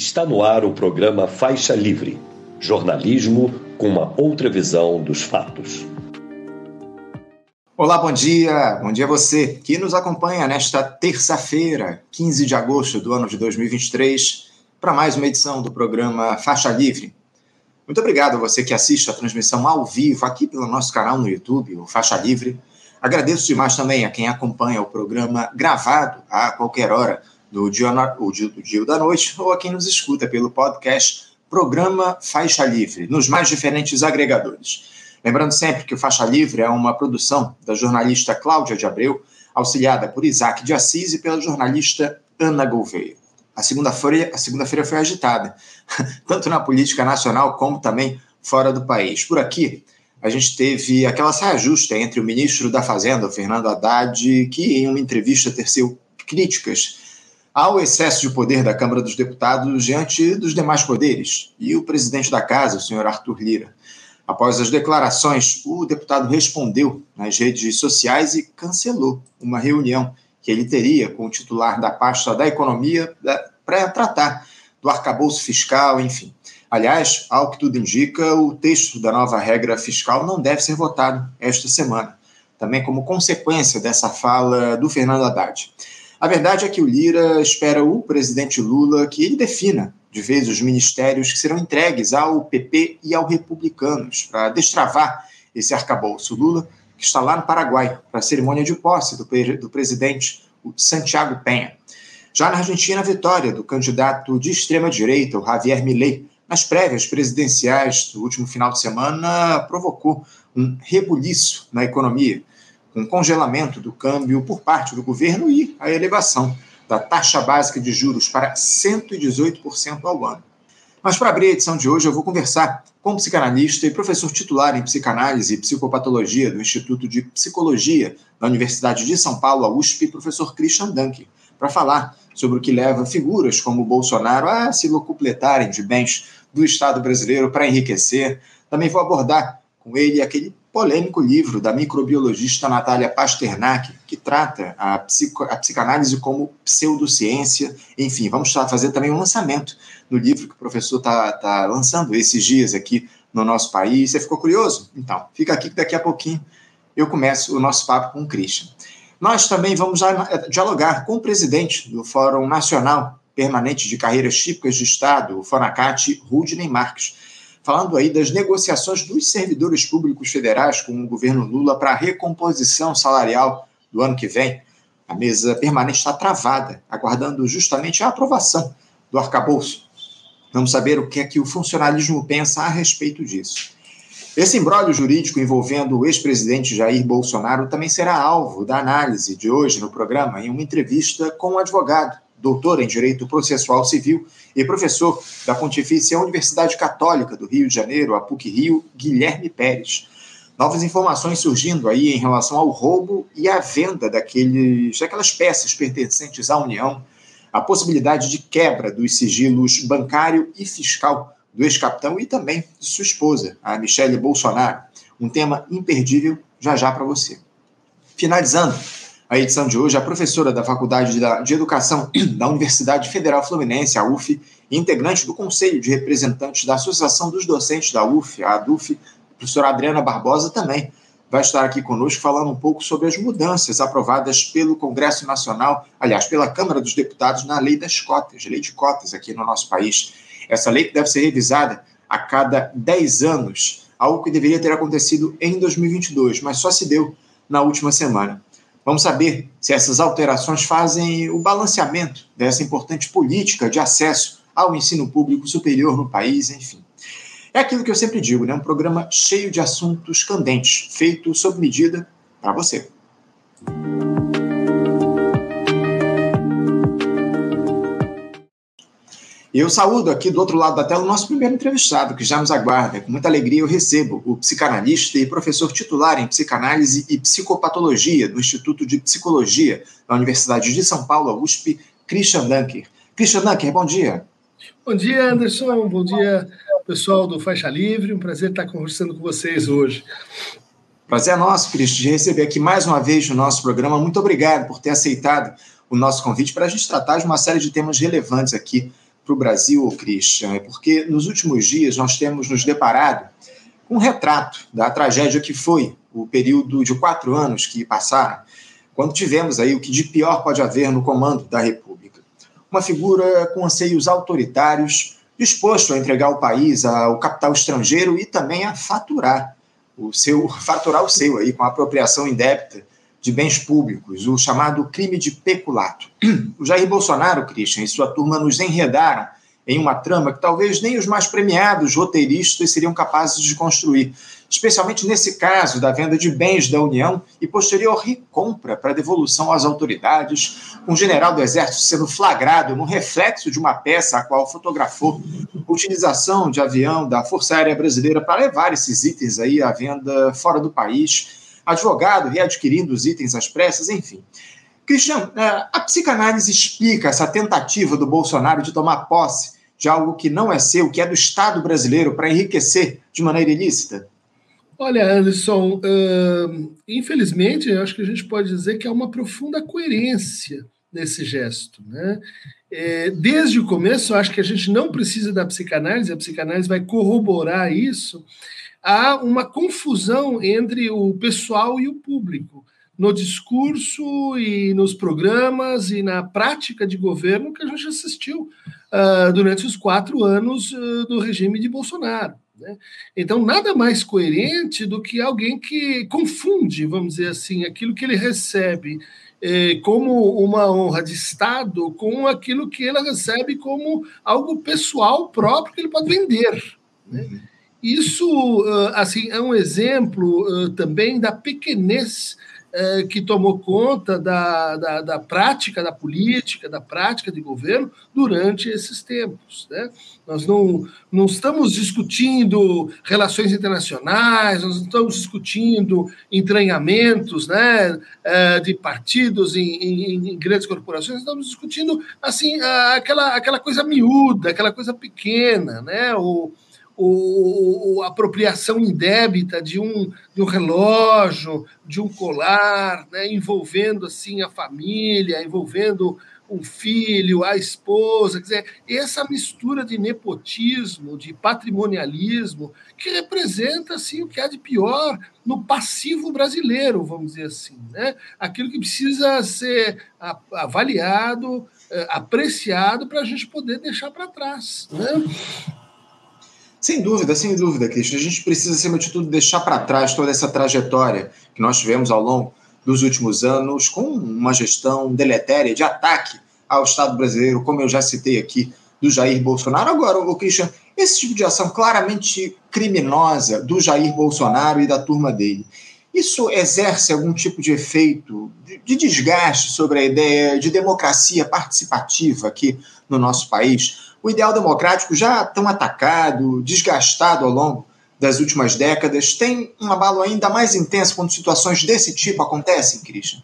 Está no ar o programa Faixa Livre jornalismo com uma outra visão dos fatos. Olá, bom dia. Bom dia a você que nos acompanha nesta terça-feira, 15 de agosto do ano de 2023, para mais uma edição do programa Faixa Livre. Muito obrigado a você que assiste a transmissão ao vivo aqui pelo nosso canal no YouTube, o Faixa Livre. Agradeço demais também a quem acompanha o programa gravado a qualquer hora do dia, do dia da noite ou a quem nos escuta pelo podcast Programa Faixa Livre, nos mais diferentes agregadores. Lembrando sempre que o Faixa Livre é uma produção da jornalista Cláudia de Abreu, auxiliada por Isaac de Assis e pela jornalista Ana Gouveia. A segunda-feira segunda foi agitada, tanto na política nacional como também fora do país. Por aqui, a gente teve aquela saia justa entre o ministro da Fazenda, Fernando Haddad, que em uma entrevista teceu críticas ao excesso de poder da Câmara dos Deputados diante dos demais poderes, e o presidente da casa, o senhor Arthur Lira. Após as declarações, o deputado respondeu nas redes sociais e cancelou uma reunião que ele teria com o titular da pasta da economia para tratar do arcabouço fiscal, enfim. Aliás, ao que tudo indica, o texto da nova regra fiscal não deve ser votado esta semana, também como consequência dessa fala do Fernando Haddad. A verdade é que o Lira espera o presidente Lula que ele defina de vez os ministérios que serão entregues ao PP e ao Republicanos para destravar esse arcabouço. Lula, que está lá no Paraguai para a cerimônia de posse do, do presidente Santiago Penha. Já na Argentina, a vitória do candidato de extrema-direita, o Javier Milei, nas prévias presidenciais do último final de semana, provocou um rebuliço na economia com congelamento do câmbio por parte do governo e a elevação da taxa básica de juros para 118% ao ano. Mas para abrir a edição de hoje, eu vou conversar com o psicanalista e professor titular em psicanálise e psicopatologia do Instituto de Psicologia da Universidade de São Paulo, a USP, professor Christian Dunke, para falar sobre o que leva figuras como Bolsonaro a se locupletarem de bens do Estado brasileiro para enriquecer. Também vou abordar com ele aquele polêmico livro da microbiologista Natália Pasternak, que trata a, psico, a psicanálise como pseudociência. Enfim, vamos fazer também um lançamento no livro que o professor está tá lançando esses dias aqui no nosso país. Você ficou curioso? Então, fica aqui que daqui a pouquinho eu começo o nosso papo com o Christian. Nós também vamos dialogar com o presidente do Fórum Nacional Permanente de Carreiras Típicas de Estado, o FONACAT, Rudney Marques falando aí das negociações dos servidores públicos federais com o governo Lula para a recomposição salarial do ano que vem. A mesa permanente está travada, aguardando justamente a aprovação do arcabouço. Vamos saber o que é que o funcionalismo pensa a respeito disso. Esse embrólio jurídico envolvendo o ex-presidente Jair Bolsonaro também será alvo da análise de hoje no programa, em uma entrevista com o um advogado doutor em Direito Processual Civil e professor da Pontifícia Universidade Católica do Rio de Janeiro, a PUC-Rio, Guilherme Pérez. Novas informações surgindo aí em relação ao roubo e à venda daqueles, daquelas peças pertencentes à União, a possibilidade de quebra dos sigilos bancário e fiscal do ex-capitão e também de sua esposa, a Michele Bolsonaro. Um tema imperdível já já para você. Finalizando, a edição de hoje, a professora da Faculdade de Educação da Universidade Federal Fluminense, a UF, integrante do Conselho de Representantes da Associação dos Docentes da UF, a ADUF, a professora Adriana Barbosa, também vai estar aqui conosco falando um pouco sobre as mudanças aprovadas pelo Congresso Nacional, aliás, pela Câmara dos Deputados, na lei das cotas, lei de cotas aqui no nosso país. Essa lei que deve ser revisada a cada 10 anos, algo que deveria ter acontecido em 2022, mas só se deu na última semana. Vamos saber se essas alterações fazem o balanceamento dessa importante política de acesso ao ensino público superior no país, enfim. É aquilo que eu sempre digo, né? Um programa cheio de assuntos candentes, feito sob medida para você. Eu saúdo aqui do outro lado da tela o nosso primeiro entrevistado, que já nos aguarda. Com muita alegria eu recebo o psicanalista e professor titular em psicanálise e psicopatologia do Instituto de Psicologia da Universidade de São Paulo, a USP, Christian Dunker. Christian Dunker, bom dia. Bom dia, Anderson. Bom dia, pessoal do Faixa Livre. Um prazer estar conversando com vocês hoje. Prazer é nosso, Cristo, de receber aqui mais uma vez no nosso programa. Muito obrigado por ter aceitado o nosso convite para a gente tratar de uma série de temas relevantes aqui para o Brasil, Christian, é porque nos últimos dias nós temos nos deparado com um retrato da tragédia que foi o período de quatro anos que passaram, quando tivemos aí o que de pior pode haver no comando da República. Uma figura com anseios autoritários, disposto a entregar o país ao capital estrangeiro e também a faturar o seu faturar o seu aí com a apropriação indébita de bens públicos, o chamado crime de peculato. O Jair Bolsonaro, Christian, e sua turma nos enredaram em uma trama que talvez nem os mais premiados roteiristas seriam capazes de construir, especialmente nesse caso da venda de bens da União e posterior recompra para devolução às autoridades, com um general do Exército sendo flagrado no reflexo de uma peça a qual fotografou a utilização de avião da Força Aérea Brasileira para levar esses itens aí à venda fora do país advogado readquirindo os itens às pressas, enfim. Cristiano, é, a psicanálise explica essa tentativa do Bolsonaro de tomar posse de algo que não é seu, que é do Estado brasileiro, para enriquecer de maneira ilícita? Olha, Anderson, infelizmente, eu acho que a gente pode dizer que há uma profunda coerência nesse gesto. Né? É, desde o começo, eu acho que a gente não precisa da psicanálise, a psicanálise vai corroborar isso há uma confusão entre o pessoal e o público no discurso e nos programas e na prática de governo que a gente assistiu uh, durante os quatro anos uh, do regime de Bolsonaro. Né? Então, nada mais coerente do que alguém que confunde, vamos dizer assim, aquilo que ele recebe como uma honra de Estado com aquilo que ele recebe como algo pessoal próprio que ele pode vender. Né? Uhum. Isso, assim, é um exemplo também da pequenez que tomou conta da, da, da, prática da política, da prática de governo durante esses tempos. Né? Nós não, não estamos discutindo relações internacionais, nós não estamos discutindo entranhamentos né, de partidos em, em, em grandes corporações, estamos discutindo assim aquela, aquela coisa miúda, aquela coisa pequena, né? O, o, a apropriação indébita de um, de um relógio, de um colar, né, envolvendo assim a família, envolvendo um filho, a esposa, quer dizer, essa mistura de nepotismo, de patrimonialismo, que representa assim o que há de pior no passivo brasileiro, vamos dizer assim, né? Aquilo que precisa ser avaliado, eh, apreciado para a gente poder deixar para trás, né? Sem dúvida, sem dúvida, Cristian. A gente precisa, acima de tudo, deixar para trás toda essa trajetória que nós tivemos ao longo dos últimos anos com uma gestão deletéria de ataque ao Estado brasileiro, como eu já citei aqui, do Jair Bolsonaro. Agora, o Christian, esse tipo de ação claramente criminosa do Jair Bolsonaro e da turma dele, isso exerce algum tipo de efeito de desgaste sobre a ideia de democracia participativa aqui no nosso país? O ideal democrático já tão atacado, desgastado ao longo das últimas décadas, tem um abalo ainda mais intenso quando situações desse tipo acontecem, Christian?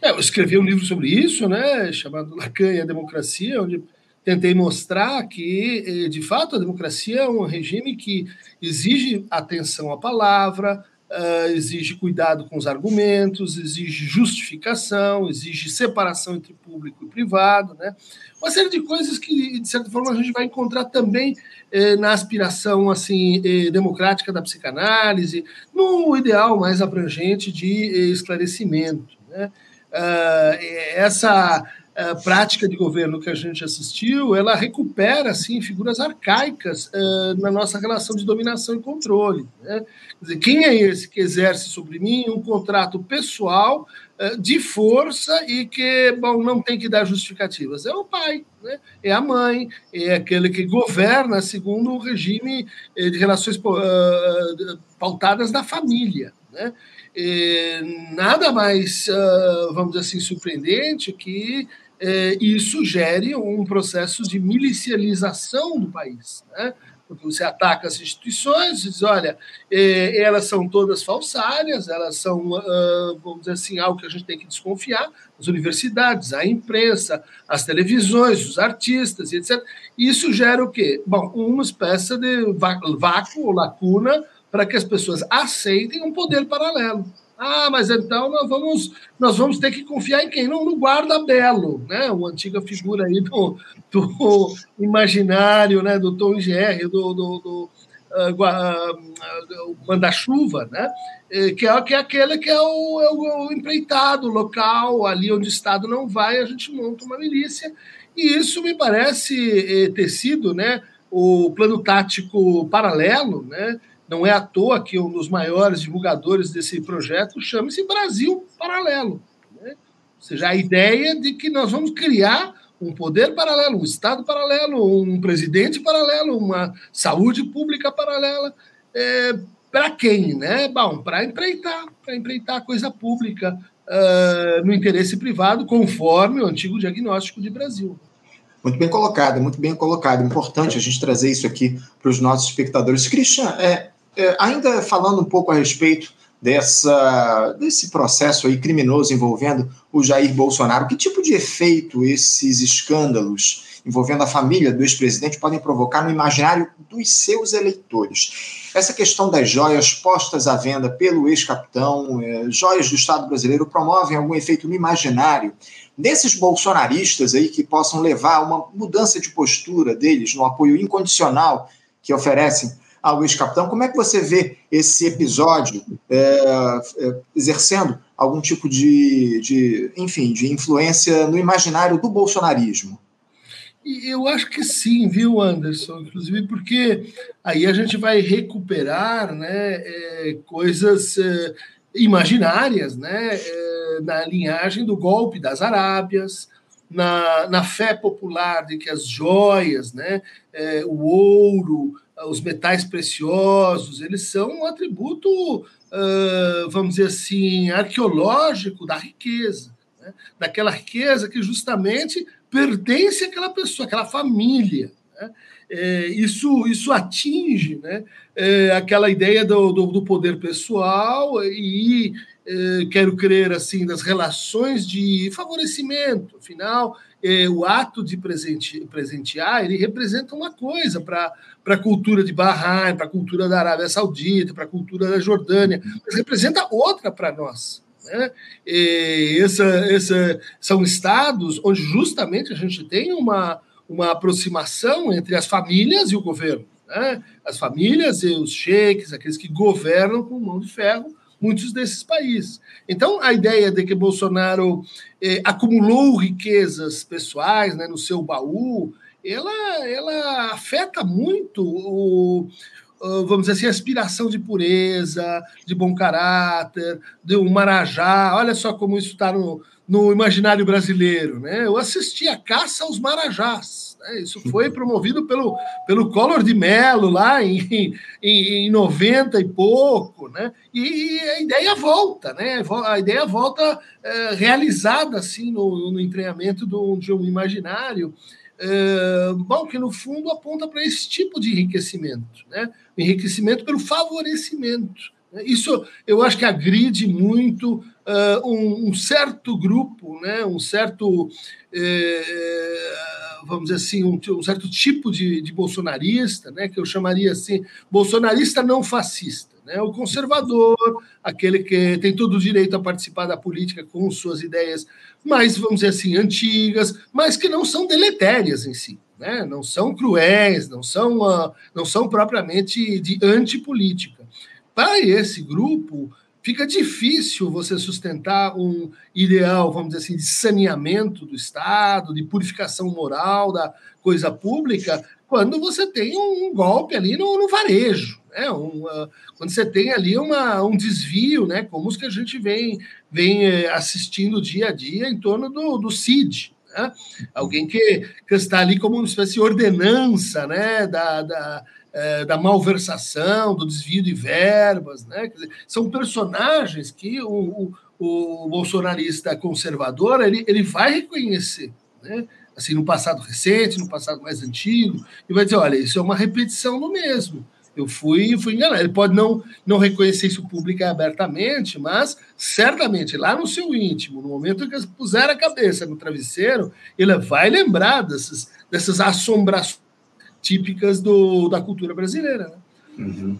É, eu escrevi um livro sobre isso, né, chamado Lacan e a Democracia, onde tentei mostrar que, eh, de fato, a democracia é um regime que exige atenção à palavra, uh, exige cuidado com os argumentos, exige justificação, exige separação entre público e privado, né? Uma série de coisas que, de certa forma, a gente vai encontrar também eh, na aspiração assim eh, democrática da psicanálise, no ideal mais abrangente de eh, esclarecimento. Né? Uh, essa uh, prática de governo que a gente assistiu, ela recupera assim figuras arcaicas uh, na nossa relação de dominação e controle. Né? Dizer, quem é esse que exerce sobre mim um contrato pessoal uh, de força e que bom, não tem que dar justificativas? É o pai, né? é a mãe, é aquele que governa segundo o regime eh, de relações pautadas da família. Né? Nada mais, vamos dizer assim, surpreendente que eh, isso gere um processo de milicialização do país. Né? porque você ataca as instituições, diz, olha, eh, elas são todas falsárias, elas são, ah, vamos dizer assim, algo que a gente tem que desconfiar, as universidades, a imprensa, as televisões, os artistas, etc. Isso gera o quê? Bom, uma espécie de vácuo ou lacuna para que as pessoas aceitem um poder paralelo Ah, mas então nós vamos, nós vamos ter que confiar em quem? No, no guarda belo, né? Uma antiga figura aí do, do imaginário, né? Do Tom G.R., do, do, do uh, uh, manda-chuva, né? Que é, que é aquele que é o, é o empreitado local, ali onde o Estado não vai, a gente monta uma milícia. E isso me parece eh, ter sido, né? O plano tático paralelo, né? Não é à toa que um dos maiores divulgadores desse projeto chama-se Brasil Paralelo. Né? Ou seja, a ideia de que nós vamos criar um poder paralelo, um Estado paralelo, um presidente paralelo, uma saúde pública paralela. É, para quem? Né? Bom, para empreitar, para empreitar a coisa pública uh, no interesse privado, conforme o antigo diagnóstico de Brasil. Muito bem colocado, muito bem colocado. Importante a gente trazer isso aqui para os nossos espectadores. Christian, é, é, ainda falando um pouco a respeito dessa, desse processo aí criminoso envolvendo o Jair Bolsonaro, que tipo de efeito esses escândalos envolvendo a família do ex-presidente podem provocar no imaginário dos seus eleitores? Essa questão das joias postas à venda pelo ex-capitão, é, joias do Estado brasileiro, promovem algum efeito no imaginário desses bolsonaristas aí que possam levar a uma mudança de postura deles no apoio incondicional que oferecem ao ex-capitão. Como é que você vê esse episódio é, é, exercendo algum tipo de, de, enfim, de influência no imaginário do bolsonarismo? Eu acho que sim, viu, Anderson? Inclusive porque aí a gente vai recuperar né, é, coisas é, imaginárias né, é, na linhagem do golpe das Arábias, na, na fé popular de que as joias, né, é, o ouro, os metais preciosos, eles são um atributo, uh, vamos dizer assim, arqueológico da riqueza, né? daquela riqueza que justamente pertence àquela pessoa, àquela família. Né? É, isso, isso atinge né, é, aquela ideia do, do, do, poder pessoal e, é, quero crer, assim, das relações de favorecimento. Afinal, é, o ato de presente, presentear, ele representa uma coisa para a cultura de Bahrein, para a cultura da Arábia Saudita, para a cultura da Jordânia, mas representa outra para nós. Né? Essa, essa, são estados onde justamente a gente tem uma, uma aproximação entre as famílias e o governo. Né? As famílias e os cheques, aqueles que governam com mão de ferro, muitos desses países. Então, a ideia de que Bolsonaro eh, acumulou riquezas pessoais né, no seu baú, ela, ela afeta muito o, vamos dizer assim, a aspiração de pureza, de bom caráter, de um marajá. Olha só como isso está no, no imaginário brasileiro. Né? Eu assisti a caça aos marajás. Né? Isso foi promovido pelo, pelo Collor de Mello lá em, em, em 90 e pouco, né? E, a ideia volta, né? A ideia volta é, realizada assim no, no treinamento do, de um imaginário. É, bom, que no fundo aponta para esse tipo de enriquecimento, né? Enriquecimento pelo favorecimento. Né? Isso eu acho que agride muito uh, um, um, certo grupo, né? um certo é, vamos dizer assim, um, um certo tipo de, de, bolsonarista, né, que eu chamaria assim, bolsonarista não fascista, né, o conservador, aquele que tem todo o direito a participar da política com suas ideias mais, vamos dizer assim, antigas, mas que não são deletérias em si, né, não são cruéis, não são, uh, não são propriamente de antipolítica. Para esse grupo, fica difícil você sustentar um ideal, vamos dizer assim, de saneamento do Estado, de purificação moral da coisa pública, quando você tem um golpe ali no, no varejo, né? Um, uh, quando você tem ali uma, um desvio, né? como os que a gente vem, vem uh, assistindo dia a dia em torno do, do CID. Né? Alguém que, que está ali como uma espécie de ordenança né? da, da é, da malversação, do desvio de verbas, né? Dizer, são personagens que o, o, o, bolsonarista conservador ele, ele vai reconhecer, né? Assim, no passado recente, no passado mais antigo, e vai dizer, olha, isso é uma repetição do mesmo. Eu fui, fui enganado. Ele pode não, não reconhecer isso pública abertamente, mas certamente lá no seu íntimo, no momento em que puser a cabeça no travesseiro, ele vai lembrar dessas, dessas assombrações típicas do, da cultura brasileira. Né? Uhum.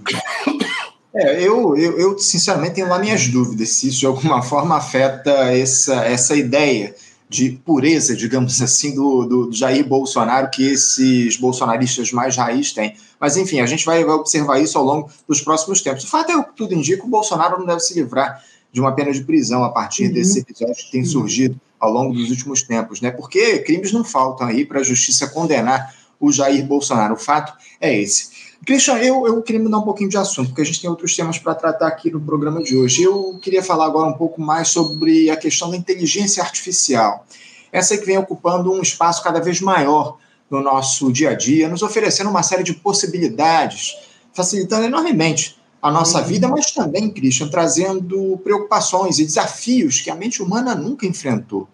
É, eu, eu, eu, sinceramente tenho lá minhas dúvidas se isso de alguma forma afeta essa, essa ideia de pureza, digamos assim, do, do Jair Bolsonaro que esses bolsonaristas mais raiz têm. Mas, enfim, a gente vai, vai observar isso ao longo dos próximos tempos. O fato é que tudo indica, o Bolsonaro não deve se livrar de uma pena de prisão a partir uhum. desse episódio que tem surgido ao longo dos últimos tempos, né? Porque crimes não faltam aí para a justiça condenar o Jair Bolsonaro. O fato é esse. Christian, eu, eu queria mudar um pouquinho de assunto, porque a gente tem outros temas para tratar aqui no programa de hoje. Eu queria falar agora um pouco mais sobre a questão da inteligência artificial. Essa que vem ocupando um espaço cada vez maior no nosso dia a dia, nos oferecendo uma série de possibilidades, facilitando enormemente a nossa uhum. vida, mas também, Christian, trazendo preocupações e desafios que a mente humana nunca enfrentou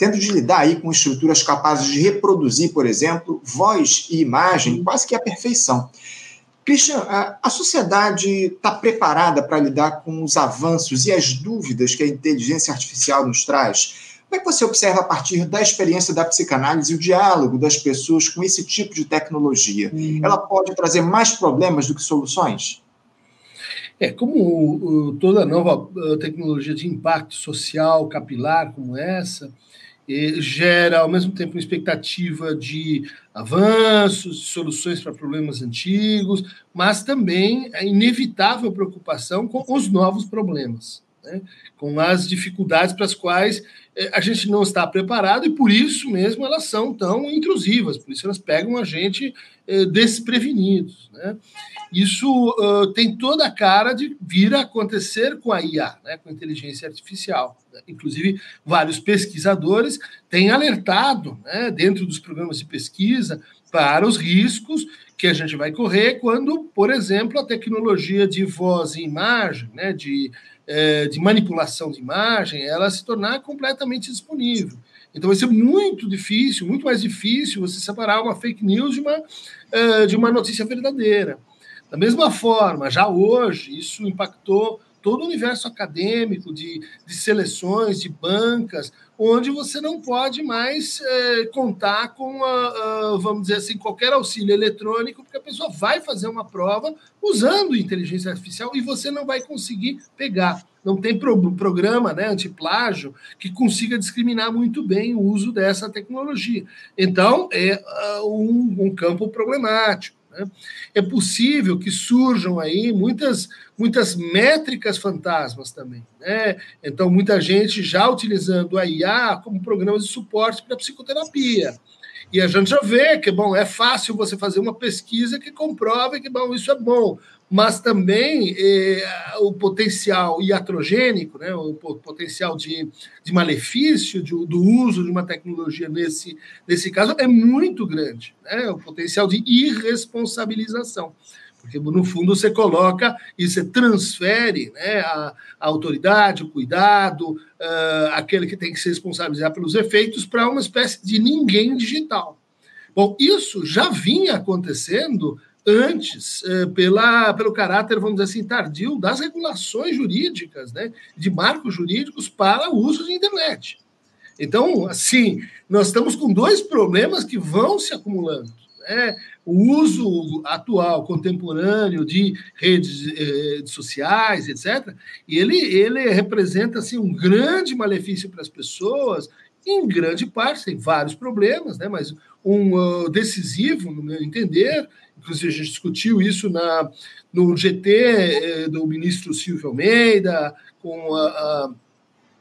tendo de lidar aí com estruturas capazes de reproduzir, por exemplo, voz e imagem quase que à perfeição. Christian, a sociedade está preparada para lidar com os avanços e as dúvidas que a inteligência artificial nos traz? Como é que você observa a partir da experiência da psicanálise o diálogo das pessoas com esse tipo de tecnologia? Hum. Ela pode trazer mais problemas do que soluções? É, como toda nova tecnologia de impacto social capilar como essa, gera, ao mesmo tempo, uma expectativa de avanços, soluções para problemas antigos, mas também a inevitável preocupação com os novos problemas, né? com as dificuldades para as quais eh, a gente não está preparado e por isso mesmo elas são tão intrusivas, por isso elas pegam a gente desprevenidos. Né? Isso uh, tem toda a cara de vir a acontecer com a IA, né, com a inteligência artificial. Inclusive, vários pesquisadores têm alertado, né, dentro dos programas de pesquisa, para os riscos que a gente vai correr quando, por exemplo, a tecnologia de voz e imagem, né, de, eh, de manipulação de imagem, ela se tornar completamente disponível. Então vai ser muito difícil, muito mais difícil você separar uma fake news de uma, uh, de uma notícia verdadeira. Da mesma forma, já hoje, isso impactou todo o universo acadêmico de, de seleções, de bancas, onde você não pode mais é, contar com, a, a, vamos dizer assim, qualquer auxílio eletrônico, porque a pessoa vai fazer uma prova usando inteligência artificial e você não vai conseguir pegar. Não tem pro, programa né, antiplágio que consiga discriminar muito bem o uso dessa tecnologia. Então, é um, um campo problemático. Né? É possível que surjam aí muitas, muitas métricas fantasmas também. Né? Então, muita gente já utilizando a IA como programas de suporte para psicoterapia. E a gente já vê que, bom, é fácil você fazer uma pesquisa que comprove que, bom, isso é bom mas também eh, o potencial iatrogênico, né, o potencial de, de malefício de, do uso de uma tecnologia nesse, nesse caso é muito grande, né, o potencial de irresponsabilização. Porque, no fundo, você coloca e você transfere né, a, a autoridade, o cuidado, uh, aquele que tem que se responsabilizar pelos efeitos, para uma espécie de ninguém digital. Bom, isso já vinha acontecendo antes, eh, pela, pelo caráter, vamos dizer assim, tardio das regulações jurídicas, né, de marcos jurídicos para o uso de internet. Então, assim, nós estamos com dois problemas que vão se acumulando. Né? O uso atual, contemporâneo de redes eh, sociais, etc., e ele, ele representa assim, um grande malefício para as pessoas, em grande parte, tem vários problemas, né? mas um uh, decisivo, no meu entender, inclusive a gente discutiu isso na, no GT eh, do ministro Silvio Almeida, com a, a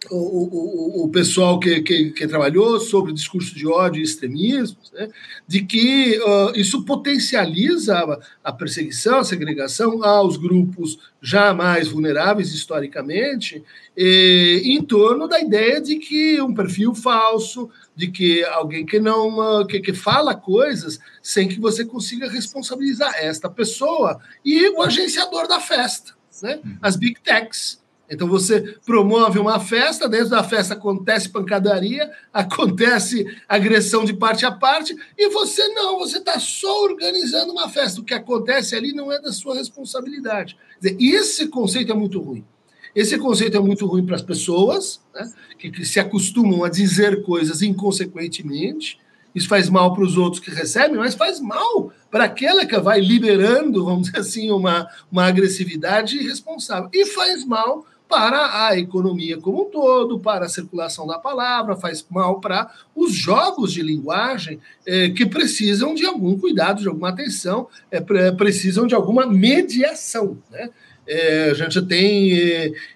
o, o, o, pessoal que, que, que, trabalhou sobre discurso de ódio e extremismo, né, de que uh, isso potencializa a, a, perseguição, a segregação aos grupos já mais vulneráveis historicamente, e, em torno da ideia de que um perfil falso, de que alguém que não uh, que, que fala coisas sem que você consiga responsabilizar esta pessoa e o agenciador da festa, né, uhum. as big techs então você promove uma festa, dentro da festa acontece pancadaria, acontece agressão de parte a parte, e você não, você está só organizando uma festa. O que acontece ali não é da sua responsabilidade. Quer dizer, esse conceito é muito ruim. Esse conceito é muito ruim para as pessoas, né, que, que se acostumam a dizer coisas inconsequentemente, isso faz mal para os outros que recebem, mas faz mal para aquela que vai liberando, vamos dizer assim, uma, uma agressividade irresponsável. E faz mal para a economia como um todo, para a circulação da palavra, faz mal para os jogos de linguagem eh, que precisam de algum cuidado, de alguma atenção, eh, precisam de alguma mediação. Né? É, a gente tem,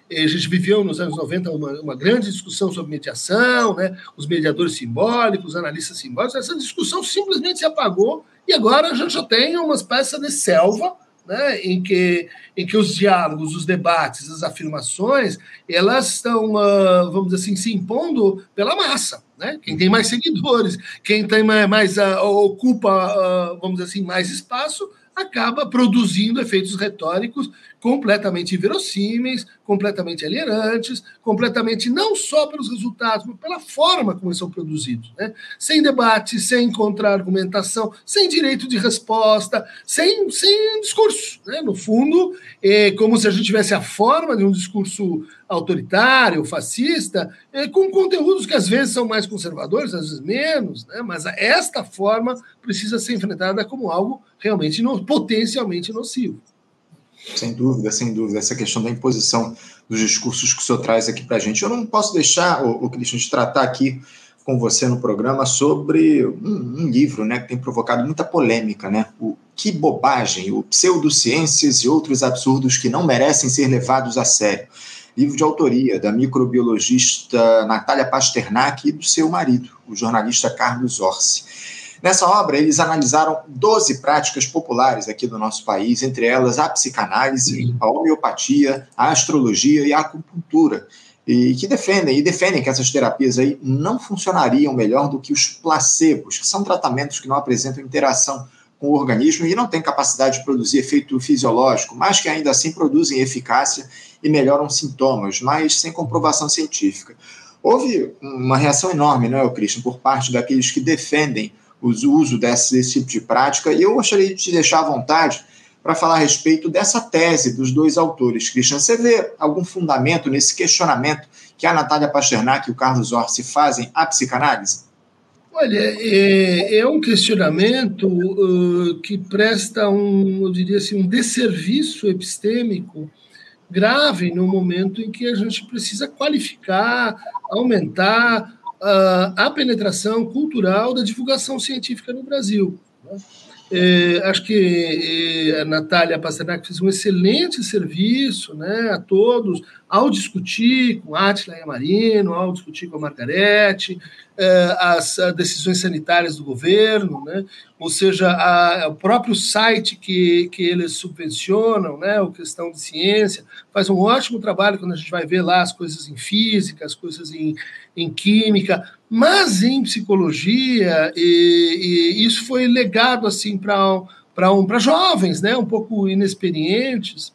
é, a gente viveu nos anos 90 uma, uma, grande discussão sobre mediação, né? os mediadores simbólicos, os analistas simbólicos, essa discussão simplesmente se apagou e agora a gente já tem uma espécie de selva né, em, que, em que os diálogos, os debates, as afirmações, elas estão, uh, vamos dizer assim, se impondo pela massa. Né? Quem tem mais seguidores, quem tem mais, mais uh, ocupa, uh, vamos dizer assim, mais espaço, acaba produzindo efeitos retóricos completamente inverossímeis, completamente alierantes, completamente não só pelos resultados, mas pela forma como eles são produzidos. Né? Sem debate, sem contra-argumentação, sem direito de resposta, sem, sem discurso. Né? No fundo, é como se a gente tivesse a forma de um discurso autoritário, fascista, é, com conteúdos que às vezes são mais conservadores, às vezes menos, né? mas esta forma precisa ser enfrentada como algo realmente no, potencialmente nocivo. Sem dúvida, sem dúvida. Essa questão da imposição dos discursos que o senhor traz aqui para a gente. Eu não posso deixar, o, Cristian, de tratar aqui com você no programa sobre um, um, livro né, que tem provocado muita polêmica, né? O Que Bobagem, o Pseudociências e Outros Absurdos que Não Merecem Ser Levados a Sério. Livro de autoria da microbiologista Natália Pasternak e do seu marido, o jornalista Carlos Orsi. Nessa obra, eles analisaram 12 práticas populares aqui do nosso país, entre elas a psicanálise, a homeopatia, a astrologia e a acupuntura, e que defendem e defendem que essas terapias aí não funcionariam melhor do que os placebos, que são tratamentos que não apresentam interação com o organismo e não têm capacidade de produzir efeito fisiológico, mas que ainda assim produzem eficácia e melhoram sintomas, mas sem comprovação científica. Houve uma reação enorme, não é, Christian, por parte daqueles que defendem o uso desse, desse tipo de prática. E eu gostaria de te deixar à vontade para falar a respeito dessa tese dos dois autores. Christian, você vê algum fundamento nesse questionamento que a Natália Pasternak e o Carlos Orsi fazem à psicanálise? Olha, é, é um questionamento uh, que presta um, eu diria assim, um desserviço epistêmico grave no momento em que a gente precisa qualificar, aumentar a penetração cultural da divulgação científica no Brasil. É, acho que é, a Natália Pasternak fez um excelente serviço né, a todos ao discutir com Atila Yamarino, ao discutir com a Margarete, é, as, as, decisões sanitárias do governo, né, ou seja, a, o próprio site que, que eles subvencionam, né, a questão de ciência, faz um ótimo trabalho quando a gente vai ver lá as coisas em física, as coisas em, em química, mas em psicologia, e, e isso foi legado assim para para um, jovens, né, um pouco inexperientes.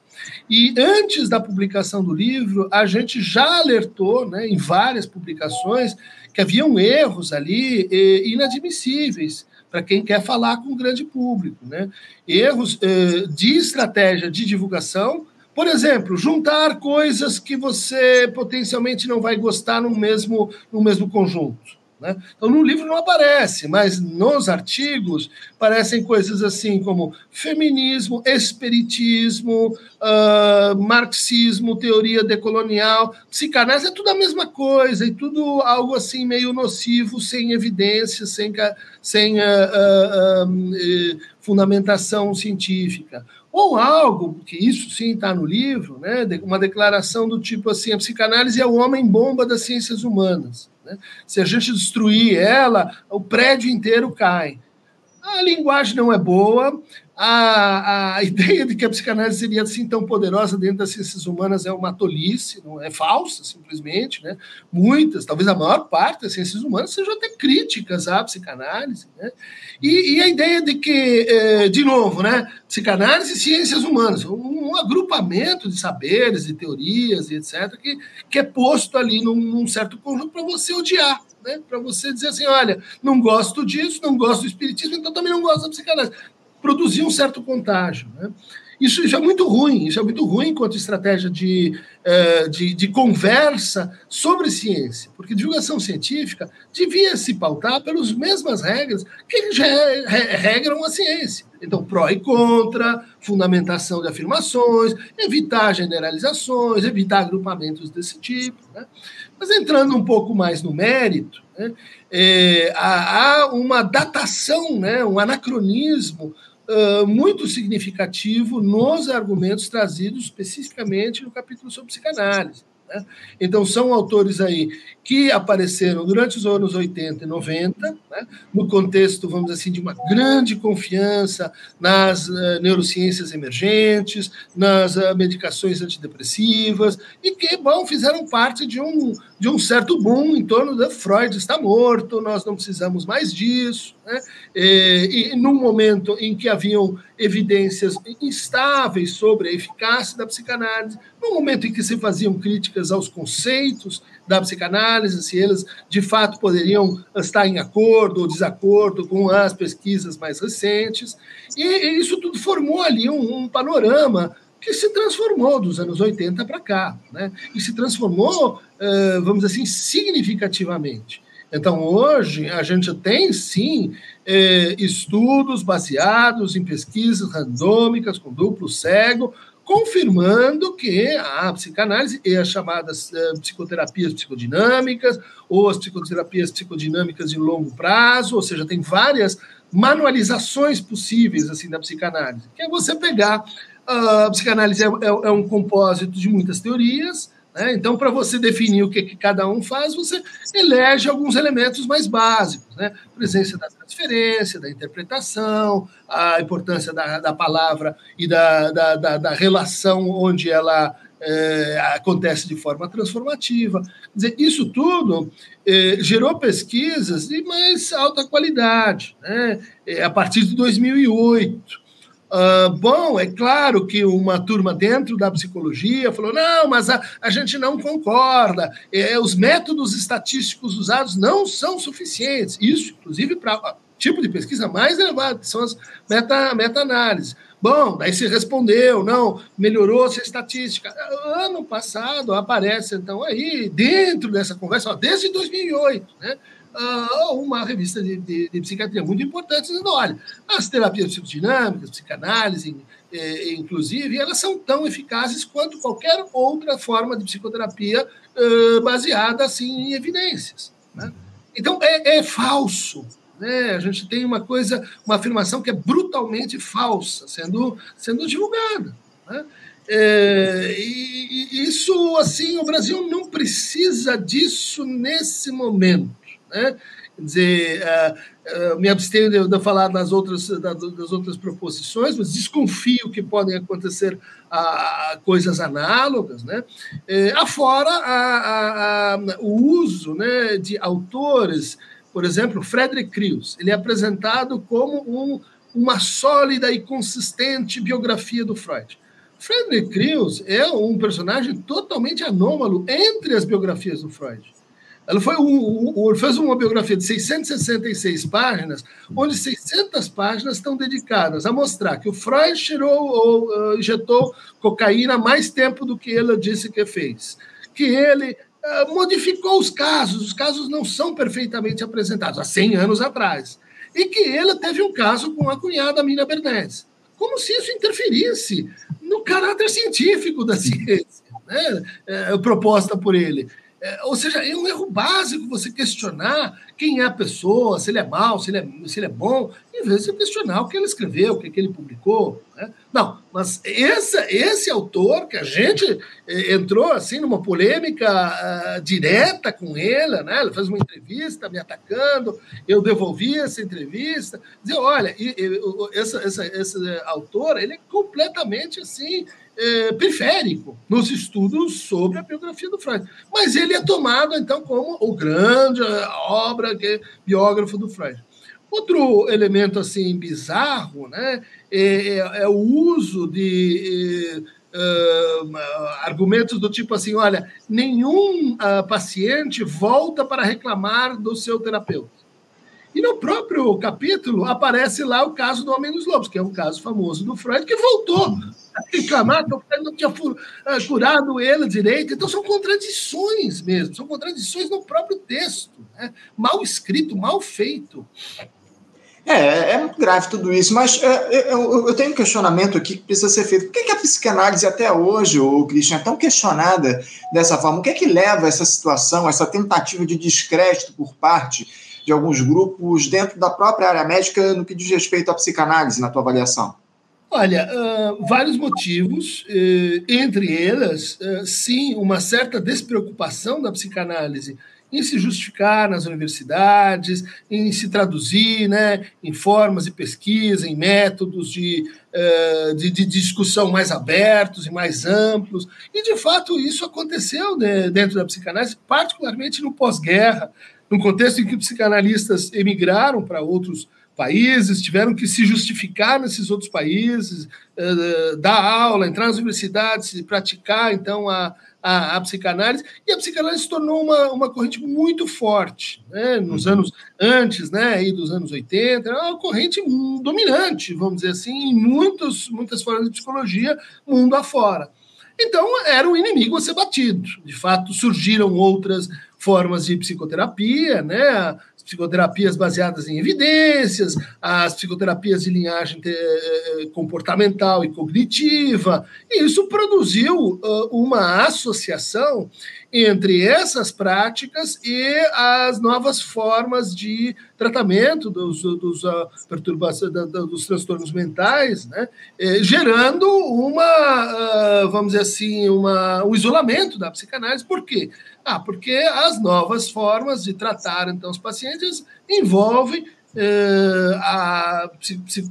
E antes da publicação do livro, a gente já alertou, né, em várias publicações, que haviam erros ali inadmissíveis para quem quer falar com o grande público, né? Erros eh, de estratégia de divulgação por exemplo, juntar coisas que você potencialmente não vai gostar no mesmo, no mesmo conjunto. Né? Então, no livro não aparece, mas nos artigos parecem coisas assim como feminismo, espiritismo, uh, marxismo, teoria decolonial, psicanálise, é tudo a mesma coisa, e tudo algo assim meio nocivo, sem evidência, sem, sem uh, uh, fundamentação científica. Ou algo, que isso sim está no livro, né, uma declaração do tipo assim: a psicanálise é o homem-bomba das ciências humanas. Né? Se a gente destruir ela, o prédio inteiro cai. A linguagem não é boa, a, a ideia de que a psicanálise seria assim tão poderosa dentro das ciências humanas é uma tolice, não é falsa, simplesmente. Né? Muitas, talvez a maior parte das ciências humanas sejam até críticas à psicanálise. Né? E, e, a ideia de que, é, de novo, né, psicanálise e ciências humanas, um, um, agrupamento de saberes, de teorias e etc., que, que é posto ali num, num certo conjunto para você odiar. Né, para você dizer assim, olha, não gosto disso, não gosto do espiritismo, então também não gosto da psicanálise produzir um certo contágio. Né? Isso, isso é muito ruim, isso é muito ruim enquanto estratégia de, uh, de, de, conversa sobre ciência, porque divulgação científica devia se pautar pelas mesmas regras que regram a ciência. Então, pró e contra, fundamentação de afirmações, evitar generalizações, evitar agrupamentos desse tipo. Né? Mas entrando um pouco mais no mérito, né, é, há, há, uma datação, né, um anacronismo muito significativo nos argumentos trazidos especificamente no capítulo sobre psicanálise. Né? Então, são autores aí que apareceram durante os anos 80 e 90, né? no contexto, vamos dizer assim, de uma grande confiança nas uh, neurociências emergentes, nas uh, medicações antidepressivas, e que, bom, fizeram parte de um, de um certo boom em torno da Freud está morto, nós não precisamos mais disso. Né? E, e num momento em que haviam evidências instáveis sobre a eficácia da psicanálise, no momento em que se faziam críticas aos conceitos da psicanálise, se eles de fato poderiam estar em acordo ou desacordo com as pesquisas mais recentes, e, isso tudo formou ali um, um panorama que se transformou dos anos 80 para cá, né? e se transformou, eh, vamos dizer assim, significativamente. Então, hoje, a gente tem, sim, eh, estudos baseados em pesquisas randômicas com duplo cego, confirmando que a psicanálise e as chamadas uh, psicoterapias psicodinâmicas ou as psicoterapias psicodinâmicas de longo prazo, ou seja, tem várias manualizações possíveis assim da psicanálise, que é você pegar uh, a psicanálise é, é, é um compósito de muitas teorias, né? Então, para você definir o que, que, cada um faz, você elege alguns elementos mais básicos, né? Presença da transferência, da interpretação, a importância da, da palavra e da, da, da, da relação onde ela é, acontece de forma transformativa. Quer dizer, isso tudo é, gerou pesquisas de mais alta qualidade, né? É, a partir de 2008. Uh, bom, é claro que uma turma dentro da psicologia falou: não, mas a, a gente não concorda, é, os métodos estatísticos usados não são suficientes. Isso, inclusive, para tipo de pesquisa mais elevado, que são as meta, meta-análises. Bom, daí se respondeu, não, melhorou-se a estatística. Ano passado aparece, então, aí, dentro dessa conversa, ó, desde 2008, né? Uh, uma revista de, de, de, psiquiatria muito importante, dizendo: olha, as terapias psicodinâmicas, psicanálise, eh, inclusive, elas são tão eficazes quanto qualquer outra forma de psicoterapia uh, baseada assim, em evidências. Né? Então, é, é falso. Né? A gente tem uma coisa, uma afirmação que é brutalmente falsa sendo, sendo divulgada. Né? É, e, e, isso, assim, o Brasil não precisa disso nesse momento. Né? Quer dizer, uh, uh, me abstenho de, de, falar das outras, das outras proposições, mas desconfio que podem acontecer uh, coisas análogas, né? É, afora a, a, o uso né, de autores, por exemplo, Frederick Krius, ele é apresentado como um, uma sólida e consistente biografia do Freud. Frederick Krius é um personagem totalmente anômalo entre as biografias do Freud. Ela foi um, um, fez uma biografia de 666 páginas, onde 600 páginas estão dedicadas a mostrar que o Freud cheirou ou uh, injetou cocaína mais tempo do que ele disse que fez, que ele uh, modificou os casos, os casos não são perfeitamente apresentados, há 100 anos atrás, e que ele teve um caso com a cunhada Mina Bernese, como se isso interferisse no caráter científico da ciência, né, é, proposta por ele. É, ou seja, é um erro básico você questionar quem é a pessoa, se ele é mau, se ele é, se ele é bom, em vez de questionar o que ele escreveu, o que, ele publicou. Né? Não, mas esse, esse autor que a gente é, entrou assim numa polêmica uh, direta com ele, né? ele fez uma entrevista me atacando, eu devolvi essa entrevista, dizer, olha, e, e, esse autor ele é completamente assim é, periférico nos estudos sobre a biografia do Freud. Mas ele é tomado, então, como o grande obra que é biógrafo do Freud. Outro elemento assim bizarro né, é, é, é o uso de uh, argumentos do tipo assim: olha, nenhum uh, paciente volta para reclamar do seu terapeuta. E no próprio capítulo aparece lá o caso do Homem dos Lobos, que é um caso famoso do Freud, que voltou a reclamar que o Freud não tinha eh, curado ele direito. Então são contradições mesmo, são contradições no próprio texto, né? mal escrito, mal feito. É, é muito grave tudo isso, mas é, eu, eu, tenho um questionamento aqui que precisa ser feito. Por que, que a psicanálise até hoje, o Christian, é tão questionada dessa forma? O que é que leva a essa situação, essa tentativa de descrédito por parte de alguns grupos dentro da própria área médica no que diz respeito à psicanálise, na tua avaliação? Olha, uh, vários motivos, uh, entre elas, uh, sim, uma certa despreocupação da psicanálise em se justificar nas universidades, em se traduzir né, em formas de pesquisa, em métodos de, uh, de, de, discussão mais abertos e mais amplos. E, de fato, isso aconteceu né, dentro da psicanálise, particularmente no pós-guerra, num contexto em que psicanalistas emigraram para outros países, tiveram que se justificar nesses outros países, uh, dar aula, entrar nas universidades, praticar, então, a a, a, psicanálise, e a psicanálise se tornou uma, uma corrente muito forte, né? nos uhum. anos antes, né, aí dos anos 80, era uma corrente dominante, vamos dizer assim, em muitos, muitas formas de psicologia, mundo afora. Então, era um inimigo a ser batido. De fato, surgiram outras formas de psicoterapia, né? psicoterapias baseadas em evidências, as psicoterapias de linhagem eh, comportamental e cognitiva, e isso produziu uma associação entre essas práticas e as novas formas de tratamento dos, dos uh, perturbações, dos transtornos mentais, né? Eh, gerando uma, uh, vamos dizer assim, uma, um isolamento da psicanálise. Por quê? Ah, porque as novas formas de tratar então os pacientes envolvem uh, a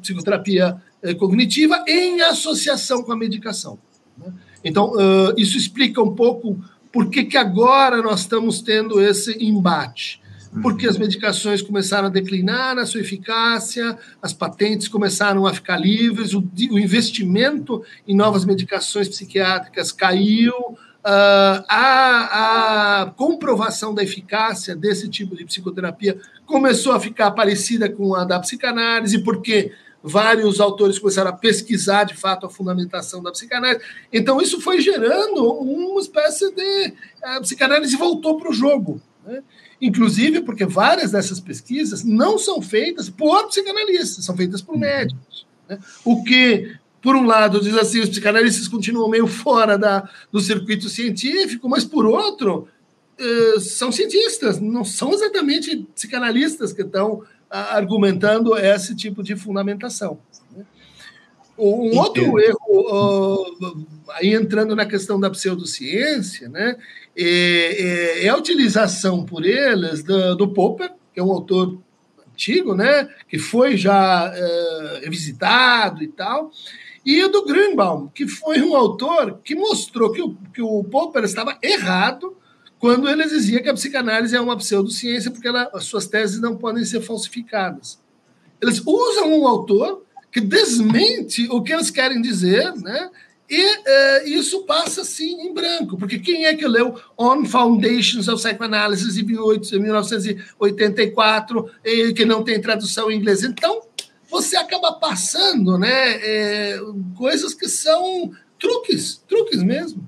psicoterapia eh, cognitiva em associação com a medicação. Né? Então, isso explica um pouco por que, que agora nós estamos tendo esse embate? Porque as medicações começaram a declinar na sua eficácia, as patentes começaram a ficar livres, o, o investimento em novas medicações psiquiátricas caiu, Uh, a, a, comprovação da eficácia desse tipo de psicoterapia começou a ficar parecida com a da psicanálise, porque vários autores começaram a pesquisar de fato a fundamentação da psicanálise. Então, isso foi gerando uma espécie de. A psicanálise voltou para o jogo. Né? Inclusive porque várias dessas pesquisas não são feitas por psicanalistas, são feitas por médicos. Né? O que, por um lado, diz assim, os psicanalistas continuam meio fora da, do circuito científico, mas por outro, eh, são cientistas, não são exatamente psicanalistas que estão argumentando esse tipo de fundamentação. Né? Um outro erro, uh, aí entrando na questão da pseudociência, né, é, é, é a utilização por eles do, do, Popper, que é um autor antigo, né, que foi já uh, revisitado e tal, e do Greenbaum, que foi um autor que mostrou que o, que o Popper estava errado quando ele dizia que a psicanálise é uma pseudociência porque ela, as suas teses não podem ser falsificadas. Eles usam um autor que desmente o que eles querem dizer, né? E é, isso passa assim em branco, porque quem é que leu On Foundations of Psychoanalysis em 1984, e que não tem tradução em inglês? Então, você acaba passando né, é, coisas que são truques, truques mesmo.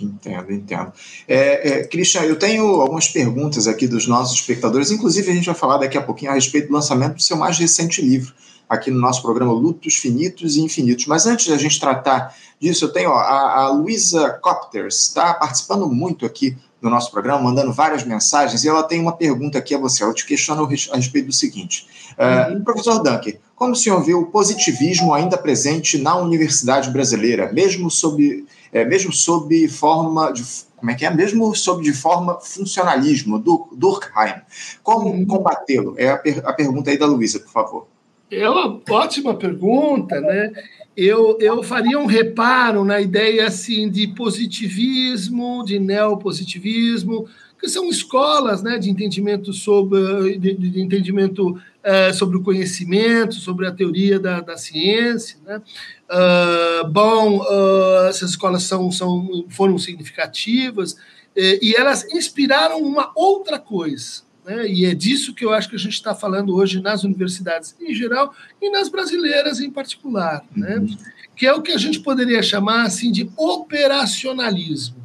Entendo, entendo. É, é, Christian, eu tenho algumas perguntas aqui dos nossos espectadores, inclusive a gente vai falar daqui a pouquinho a respeito do lançamento do seu mais recente livro, aqui no nosso programa Lutos Finitos e Infinitos. Mas antes da gente tratar disso, eu tenho ó, a, a Luísa Copters, está participando muito aqui no nosso programa, mandando várias mensagens, e ela tem uma pergunta aqui a você. Ela te questiona a respeito do seguinte: uh, Professor Dunker, como o senhor vê o positivismo ainda presente na universidade brasileira, mesmo sob é, mesmo sob forma de como é que é? Mesmo sob de forma funcionalismo, do Durkheim. Como uhum. combatê-lo? É a, per, a pergunta aí da Luísa, por favor. É uma ótima pergunta, né? Eu, eu faria um reparo na ideia assim de positivismo, de neopositivismo, que são escolas né, de entendimento sobre, de, de entendimento é, sobre o conhecimento, sobre a teoria da, da ciência. Né? Uh, bom, uh, essas escolas são, são, foram significativas uh, e elas inspiraram uma outra coisa. né, e é disso que eu acho que a gente está falando hoje nas universidades em geral e nas brasileiras em particular, né, uhum. que é o que a gente poderia chamar assim de operacionalismo,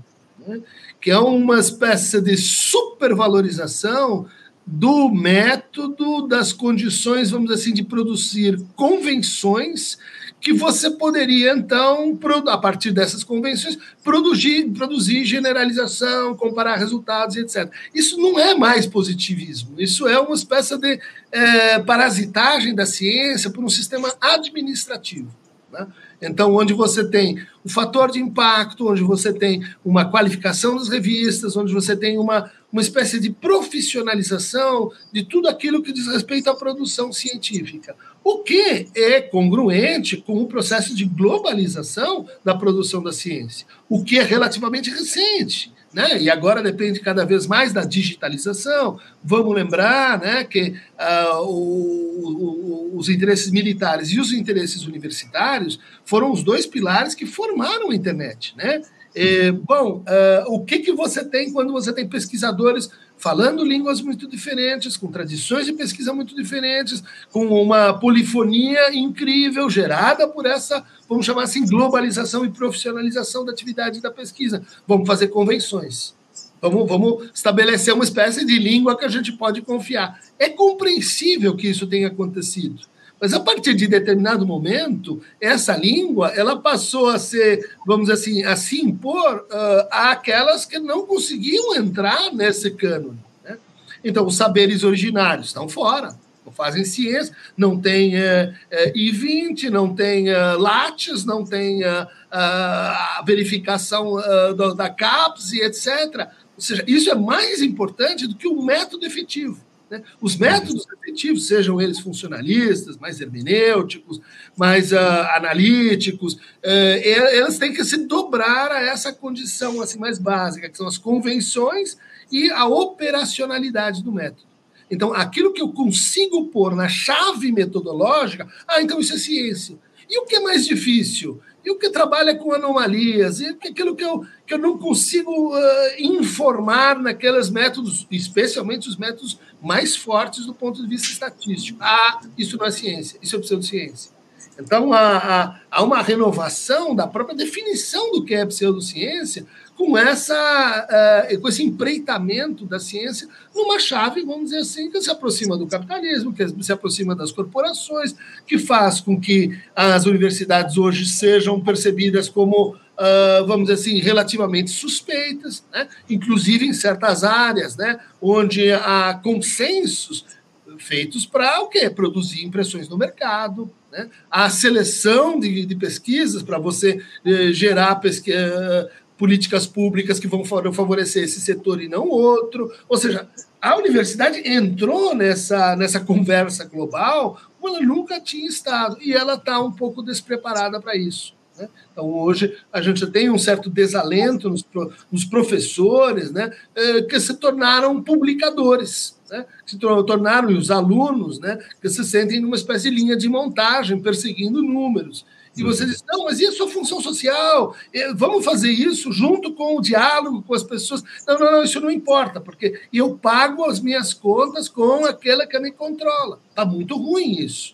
né, que é uma espécie de supervalorização do método, das condições, vamos assim, de produzir convenções que você poderia, então, a partir dessas convenções, produzir, produzir generalização, comparar resultados, etc. Isso não é mais positivismo, isso é uma espécie de é, parasitagem da ciência por um sistema administrativo. Né? Então, onde você tem o fator de impacto, onde você tem uma qualificação das revistas, onde você tem uma, uma espécie de profissionalização de tudo aquilo que diz respeito à produção científica. O que é congruente com o processo de globalização da produção da ciência, o que é relativamente recente. Né? E agora depende cada vez mais da digitalização. Vamos lembrar né, que uh, o, o, os interesses militares e os interesses universitários foram os dois pilares que formaram a internet. Né? E, bom, uh, o que, que você tem quando você tem pesquisadores falando línguas muito diferentes, com tradições de pesquisa muito diferentes, com uma polifonia incrível gerada por essa, vamos chamar assim, globalização e profissionalização da atividade da pesquisa. Vamos fazer convenções. Vamos, vamos estabelecer uma espécie de língua que a gente pode confiar. É compreensível que isso tenha acontecido. Mas a partir de determinado momento, essa língua ela passou a ser, vamos assim, a se impor uh, àquelas que não conseguiam entrar nesse cânone. Né? Então, os saberes originários estão fora, não fazem ciência, não tem uh, uh, I-20, não tem uh, Lattes, não tem a verificação do, da CAPES e etc. Ou seja, isso é mais importante do que o método efetivo. Né? Os métodos efetivos, sejam eles funcionalistas, mais hermenêuticos, mais uh, analíticos, uh, eles têm que se dobrar a essa condição assim mais básica, que são as convenções e a operacionalidade do método. Então, aquilo que eu consigo pôr na chave metodológica, ah, então isso é ciência. E o que é mais difícil? E o que trabalha com anomalias, e aquilo que eu, que eu não consigo uh, informar naqueles métodos, especialmente os métodos mais fortes do ponto de vista estatístico. Ah, isso não é ciência, isso é pseudociência. Então, há, há, uma renovação da própria definição do que é pseudociência, com, essa, uh, com esse empreitamento da ciência numa chave, vamos dizer assim, que se aproxima do capitalismo, que se aproxima das corporações, que faz com que as universidades hoje sejam percebidas como, uh, vamos dizer assim, relativamente suspeitas, né? inclusive em certas áreas, né? onde há consensos feitos para o quê? Produzir impressões no mercado, né? a seleção de, de pesquisas para você eh, gerar pesquisa, políticas públicas que vão favorecer esse setor e não outro. Ou seja, a universidade entrou nessa, nessa conversa global como ela nunca tinha estado, e ela está um pouco despreparada para isso. Né? Então, hoje, a gente tem um certo desalento nos, nos professores né, eh, que se tornaram publicadores. Né, que se tornaram os alunos né, que se sentem numa espécie de linha de montagem, perseguindo números. E você diz, não, mas e a sua função social? Vamos fazer isso junto com o diálogo com as pessoas. Não, não, não, isso não importa, porque eu pago as minhas contas com aquela que me controla. Está muito ruim isso.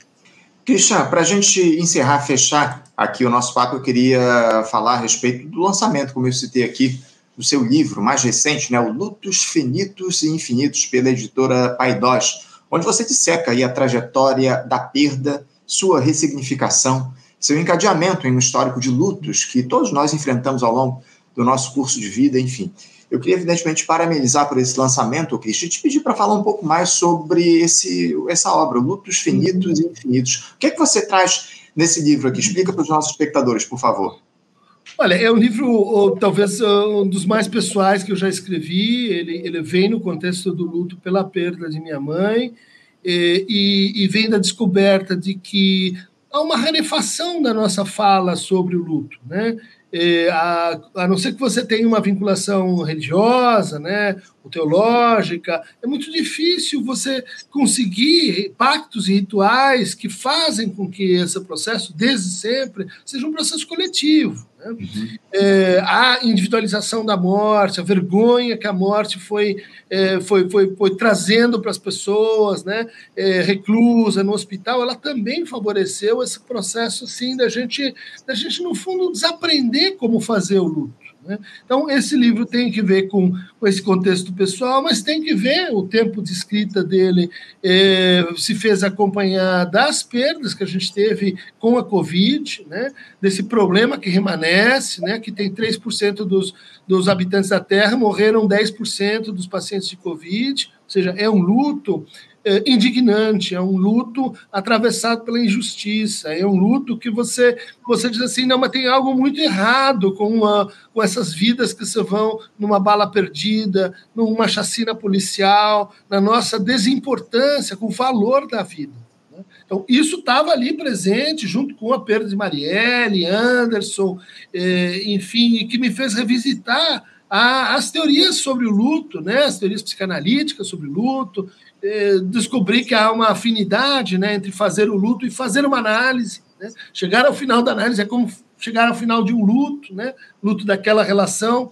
Christian, para a gente encerrar, fechar aqui o nosso papo, eu queria falar a respeito do lançamento, como eu citei aqui, do seu livro mais recente, né, o Lutos Finitos e Infinitos, pela editora Paidós, onde você disseca aí a trajetória da perda, sua ressignificação seu encadeamento em um histórico de lutos que todos nós enfrentamos ao longo do nosso curso de vida, enfim. Eu queria, evidentemente, parabenizar por esse lançamento, Cristi, e te pedir para falar um pouco mais sobre esse, essa obra, Lutos Finitos e Infinitos. O que é que você traz nesse livro aqui? Explica para os nossos espectadores, por favor. Olha, é um livro, talvez, um dos mais pessoais que eu já escrevi. Ele, ele vem no contexto do luto pela perda de minha mãe e, e, e vem da descoberta de que há uma rarefação da nossa fala sobre o luto, né? É, a, a, não ser que você tenha uma vinculação religiosa, né, ou teológica, é muito difícil você conseguir pactos e rituais que fazem com que esse processo, desde sempre, seja um processo coletivo. É, a individualização da morte, a vergonha que a morte foi, é, foi, foi, foi trazendo para as pessoas, né? É, reclusa no hospital, ela também favoreceu esse processo assim da gente, da gente no fundo desaprender como fazer o luto. Né? Então, esse livro tem que ver com, com, esse contexto pessoal, mas tem que ver o tempo de escrita dele eh, se fez acompanhar das perdas que a gente teve com a Covid, né? desse problema que remanesce, né? que tem 3% dos, dos habitantes da Terra morreram 10% dos pacientes de Covid, ou seja, é um luto é, indignante, é um luto atravessado pela injustiça, é um luto que você você diz assim, não, mas tem algo muito errado com, uma, com essas vidas que se vão numa bala perdida, numa chacina policial, na nossa desimportância com o valor da vida. Né? Então, isso estava ali presente, junto com a perda de Marielle, Anderson, é, enfim, que me fez revisitar as teorias sobre o luto, né, as teorias psicanalíticas sobre o luto, eh, descobri que há uma afinidade né, entre fazer o luto e fazer uma análise. Né? Chegar ao final da análise é como chegar ao final de um luto, né? luto daquela relação.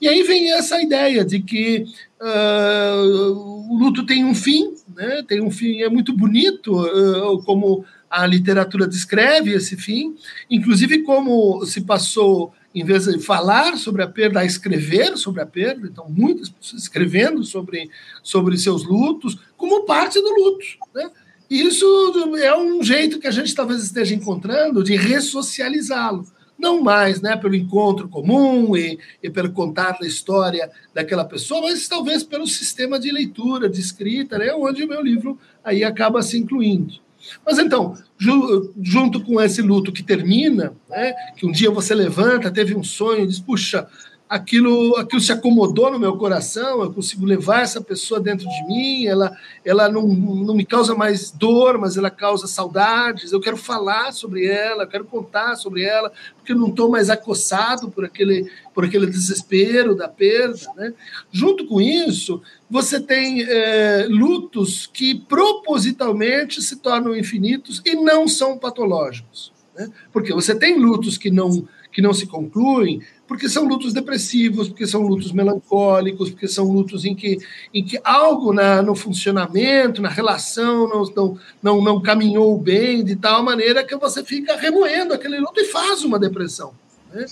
E aí vem essa ideia de que uh, o luto tem um fim, né? tem um fim, é muito bonito uh, como a literatura descreve esse fim, inclusive como se passou em vez de falar sobre a perda, a escrever sobre a perda. Então, muitas pessoas escrevendo sobre, sobre seus lutos, como parte do luto. Né? Isso é um jeito que a gente talvez esteja encontrando de ressocializá-lo. Não mais né, pelo encontro comum e, e pelo contar da história daquela pessoa, mas talvez pelo sistema de leitura, de escrita, né, onde o meu livro aí acaba se incluindo. Mas então, ju junto com esse luto que termina, né, que um dia você levanta, teve um sonho, diz, puxa, aquilo, aquilo se acomodou no meu coração, eu consigo levar essa pessoa dentro de mim, ela, ela não, não me causa mais dor, mas ela causa saudades, eu quero falar sobre ela, eu quero contar sobre ela, porque eu não estou mais acossado por aquele, por aquele desespero da perda. Né? Junto com isso, você tem é, lutos que propositalmente se tornam infinitos e não são patológicos. Né? Porque você tem lutos que não, que não se concluem, porque são lutos depressivos, porque são lutos melancólicos, porque são lutos em que, em que algo na, no funcionamento, na relação, não, não, não, não caminhou bem, de tal maneira que você fica remoendo aquele luto e faz uma depressão. Né?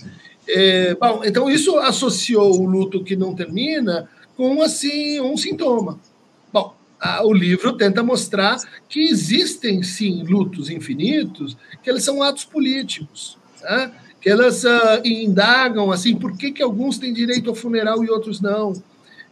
É, bom, então, isso associou o luto que não termina com assim um sintoma. Bom, a, o livro tenta mostrar que existem, sim, lutos infinitos, que eles são atos políticos. Tá? Que elas uh, indagam assim, por que, que alguns têm direito ao funeral e outros não?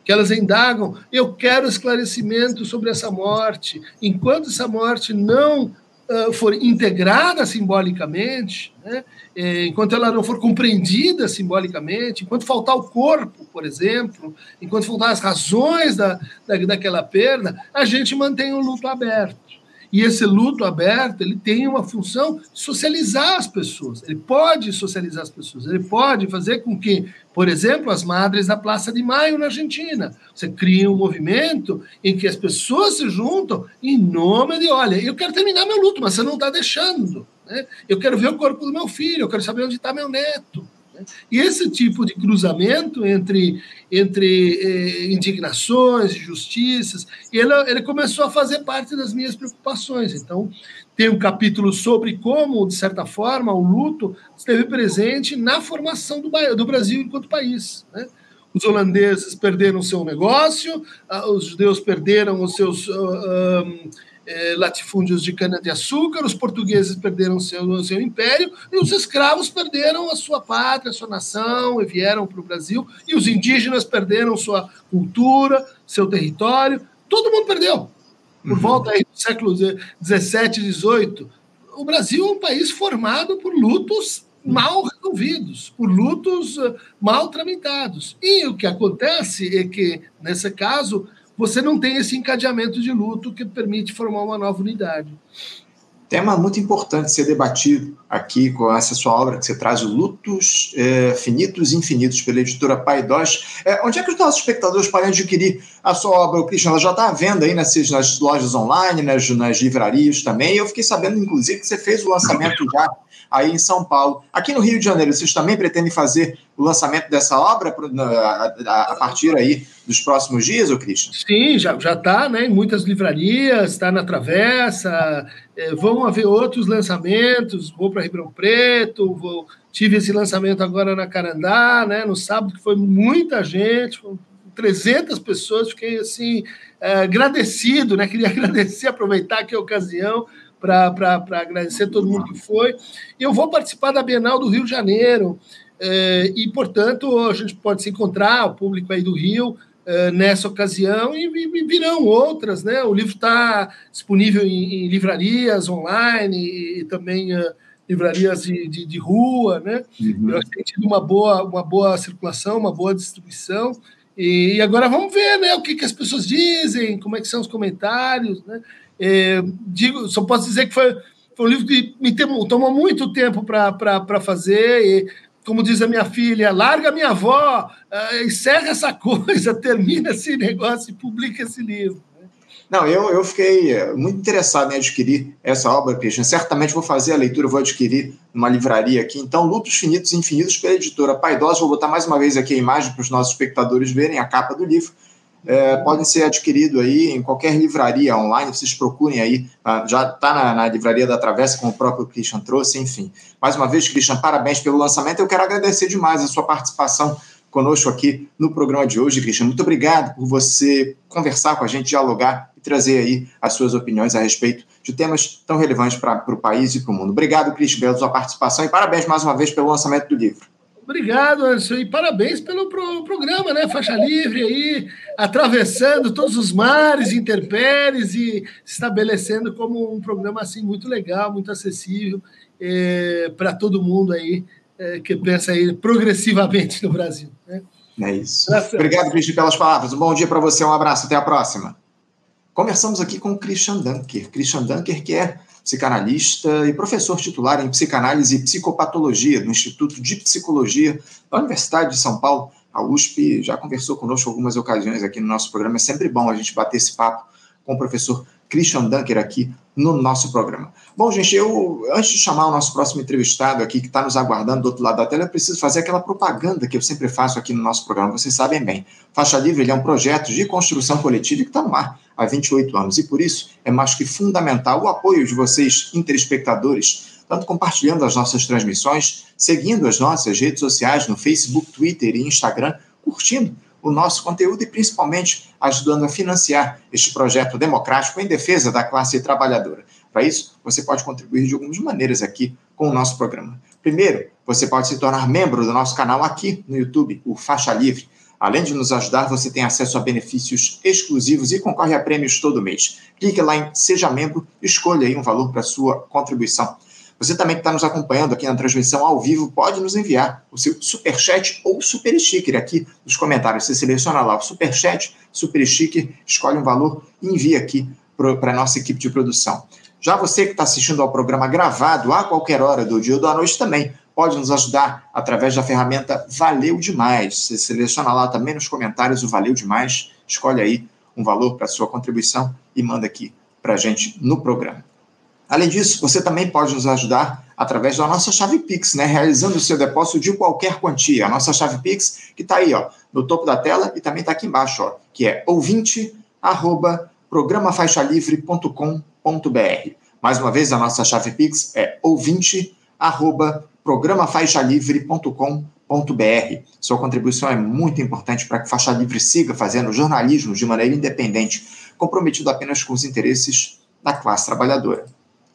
Que elas indagam, eu quero esclarecimento sobre essa morte. Enquanto essa morte não uh, for integrada simbolicamente, né, eh, enquanto ela não for compreendida simbolicamente, enquanto faltar o corpo, por exemplo, enquanto faltar as razões da, da, daquela perda, a gente mantém o luto aberto. E esse luto aberto, ele tem uma função de socializar as pessoas. Ele pode socializar as pessoas. Ele pode fazer com que, por exemplo, as madres da Praça de Maio na Argentina, você cria um movimento em que as pessoas se juntam em nome de, olha, eu quero terminar meu luto, mas você não está deixando. Né? Eu quero ver o corpo do meu filho, eu quero saber onde está meu neto. E esse tipo de cruzamento entre, entre eh, indignações, justiças, ele, ele começou a fazer parte das minhas preocupações. Então, tem um capítulo sobre como, de certa forma, o luto esteve presente na formação do, do Brasil enquanto país. Né? Os holandeses perderam seu negócio, ah, os judeus perderam os seus. Uh, é, latifúndios de cana-de-açúcar, os portugueses perderam seu, seu império e os escravos perderam a sua pátria, a sua nação e vieram para o Brasil, e os indígenas perderam sua cultura, seu território, todo mundo perdeu. Por uhum. volta aí do século XVII, XVIII, o Brasil é um país formado por lutos mal resolvidos, por lutos uh, mal tramitados. E o que acontece é que, nesse caso, você não tem esse encadeamento de luto que permite formar uma nova unidade. Tema muito importante ser debatido aqui com essa sua obra que você traz, Lutos é, Finitos e Infinitos, pela editora Paidós. É, onde é que os nossos espectadores podem adquirir a sua obra, o Christian? Ela já está à venda aí nas, nas lojas online, nas, nas livrarias também. Eu fiquei sabendo, inclusive, que você fez o lançamento já aí em São Paulo. Aqui no Rio de Janeiro, vocês também pretendem fazer o lançamento dessa obra a, partir aí dos próximos dias, ô Christian? Sim, já está né, em muitas livrarias, está na Travessa, é, vão haver outros lançamentos, vou para Ribeirão Preto, vou, tive esse lançamento agora na Carandá, né, no sábado, que foi muita gente, 300 pessoas, fiquei assim, é, agradecido, né, queria agradecer, aproveitar aqui a ocasião para agradecer todo mundo que foi. Eu vou participar da Bienal do Rio de Janeiro, é, e, portanto, a gente pode se encontrar, o público aí do Rio, é, nessa ocasião, e, e, virão outras, né? O livro está disponível em, em, livrarias online e, e também uh, livrarias de, de, de, rua, né? Uhum. Eu tenho tido uma boa, uma boa circulação, uma boa distribuição, e agora vamos ver, né, o que, que as pessoas dizem, como é que são os comentários, né? É, digo, só posso dizer que foi, foi um livro que me tomou muito tempo para fazer, e, como diz a minha filha, larga a minha avó, uh, encerra essa coisa, termina esse negócio e publica esse livro. Não, eu, eu fiquei eh, muito interessado em adquirir essa obra, Christian. Certamente vou fazer a leitura, vou adquirir numa livraria aqui. Então, Lutos Finitos e Infinitos, pela editora Paidosa. Vou botar mais uma vez aqui a imagem para os nossos espectadores verem a capa do livro é, podem ser adquiridos aí em qualquer livraria online, vocês procurem aí, tá? já está na, na, livraria da Travessa, como o próprio Christian trouxe, enfim. Mais uma vez, Christian, parabéns pelo lançamento, eu quero agradecer demais a sua participação conosco aqui no programa de hoje, Christian. Muito obrigado por você conversar com a gente, dialogar e trazer aí as suas opiniões a respeito de temas tão relevantes para o país e para o mundo. Obrigado, Christian, pela sua participação e parabéns mais uma vez pelo lançamento do livro. Obrigado, Anderson, e parabéns pelo pro programa, né? Faixa Livre aí, atravessando todos os mares, intempéries e se estabelecendo como um programa assim muito legal, muito acessível é, para todo mundo aí é, que pensa aí progressivamente no Brasil. Né? É isso. Graças Obrigado, Cristian, pelas palavras. Um bom dia para você, um abraço, até a próxima. Conversamos aqui com o Christian Dunker. Christian Dunker, que é psicanalista e professor titular em psicanálise e psicopatologia do Instituto de Psicologia da Universidade de São Paulo. A USP já conversou conosco algumas ocasiões aqui no nosso programa. É sempre bom a gente bater esse papo com o professor Christian Dunker aqui no nosso programa. Bom, gente, eu antes de chamar o nosso próximo entrevistado aqui, que está nos aguardando do outro lado da tela, eu preciso fazer aquela propaganda que eu sempre faço aqui no nosso programa. Vocês sabem bem. Faixa Livre é um projeto de construção coletiva que está no ar há 28 anos e por isso é mais que fundamental o apoio de vocês, interespectadores, tanto compartilhando as nossas transmissões, seguindo as nossas redes sociais no Facebook, Twitter e Instagram, curtindo o nosso conteúdo e principalmente ajudando a financiar este projeto democrático em defesa da classe trabalhadora. Para isso, você pode contribuir de algumas maneiras aqui com o nosso programa. Primeiro, você pode se tornar membro do nosso canal aqui no YouTube, o Faixa Livre. Além de nos ajudar, você tem acesso a benefícios exclusivos e concorre a prêmios todo mês. Clique lá em Seja Membro escolha aí um valor para sua contribuição. Você também que está nos acompanhando aqui na transmissão ao vivo, pode nos enviar o seu superchat ou super sticker aqui nos comentários. Você seleciona lá o superchat, super sticker, escolhe um valor e envia aqui para a nossa equipe de produção. Já você que está assistindo ao programa gravado a qualquer hora do dia ou da noite também pode nos ajudar através da ferramenta Valeu Demais. Você seleciona lá também nos comentários o Valeu Demais, escolhe aí um valor para sua contribuição e manda aqui para a gente no programa. Além disso, você também pode nos ajudar através da nossa chave Pix, né? Realizando o seu depósito de qualquer quantia. A nossa chave Pix, que está aí, ó, no topo da tela e também está aqui embaixo, ó, que é ouvinte arroba programafaixalivre.com.br. Mais uma vez, a nossa chave Pix é ouvinte arroba programafaixalivre.com.br. Sua contribuição é muito importante para que Faixa Livre siga fazendo jornalismo de maneira independente, comprometido apenas com os interesses da classe trabalhadora.